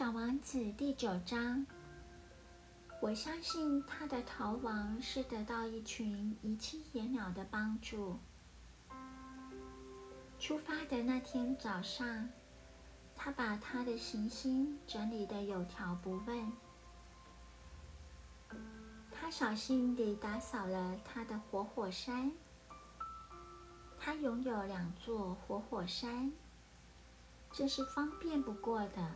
小王子第九章。我相信他的逃亡是得到一群遗弃野鸟的帮助。出发的那天早上，他把他的行星整理得有条不紊。他小心地打扫了他的活火山。他拥有两座活火山，这是方便不过的。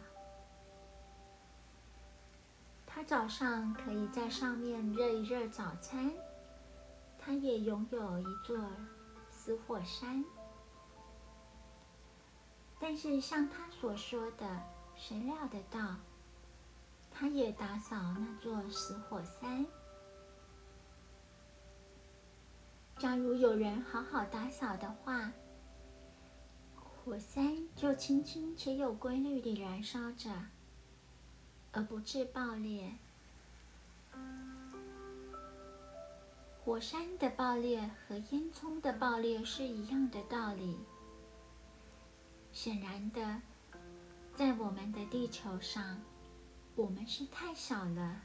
他早上可以在上面热一热早餐。他也拥有一座死火山。但是，像他所说的，谁料得到，他也打扫那座死火山。假如有人好好打扫的话，火山就轻轻且有规律地燃烧着，而不致爆裂。火山的爆裂和烟囱的爆裂是一样的道理。显然的，在我们的地球上，我们是太小了，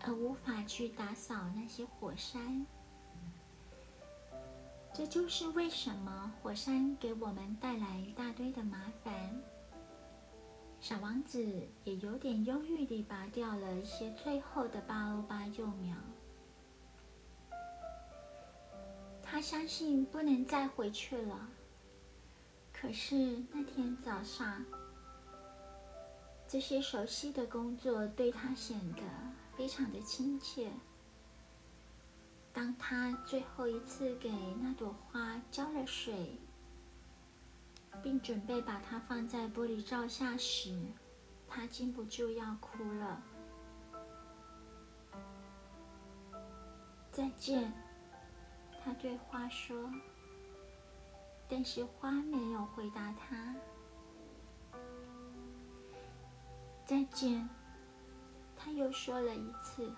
而无法去打扫那些火山。这就是为什么火山给我们带来一大堆的麻烦。小王子也有点忧郁地拔掉了一些最后的八欧巴幼苗。他相信不能再回去了。可是那天早上，这些熟悉的工作对他显得非常的亲切。当他最后一次给那朵花浇了水，并准备把它放在玻璃罩下时，他禁不住要哭了。再见，他对花说。但是花没有回答他。再见，他又说了一次。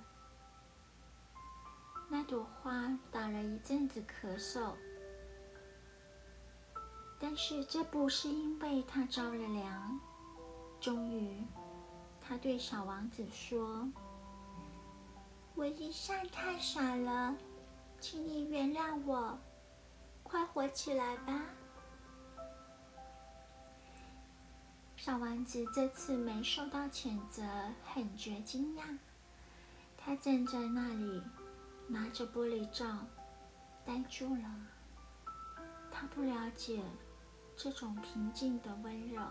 那朵花打了一阵子咳嗽，但是这不是因为他着了凉。终于，他对小王子说：“我一向太傻了，请你原谅我。”快活起来吧！小丸子这次没受到谴责，很觉惊讶。他站在那里，拿着玻璃罩，呆住了。他不了解这种平静的温柔。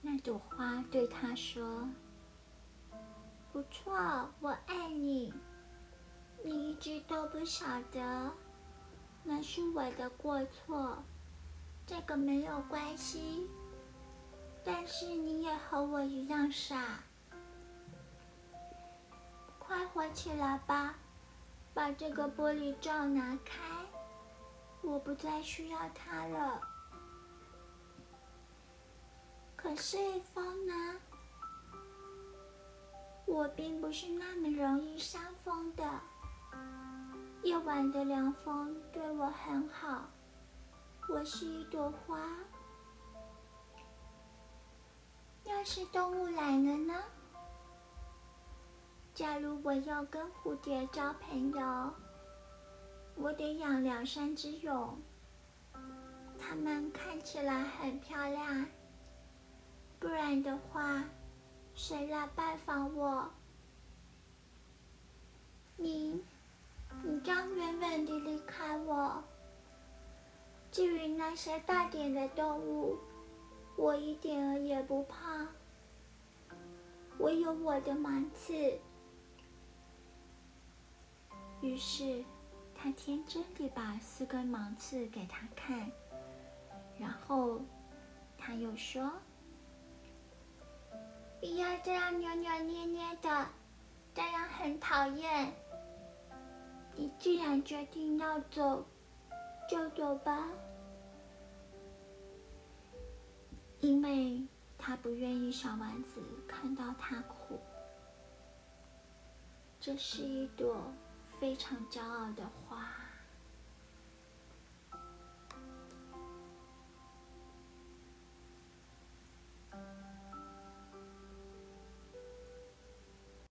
那朵花对他说：“不错，我爱你。”你一直都不晓得，那是我的过错，这个没有关系。但是你也和我一样傻，快活起来吧，把这个玻璃罩拿开，我不再需要它了。可是风呢？我并不是那么容易伤风的。夜晚的凉风对我很好。我是一朵花。要是动物来了呢？假如我要跟蝴蝶交朋友，我得养两三只蛹。它们看起来很漂亮。不然的话，谁来拜访我？你。你将远远地离开我。至于那些大点的动物，我一点儿也不怕。我有我的芒刺。于是，他天真地把四根芒刺给他看，然后他又说：“不要这样扭扭捏捏的，这样很讨厌。”你既然决定要走，就走吧。因为他不愿意小丸子看到他哭。这是一朵非常骄傲的话。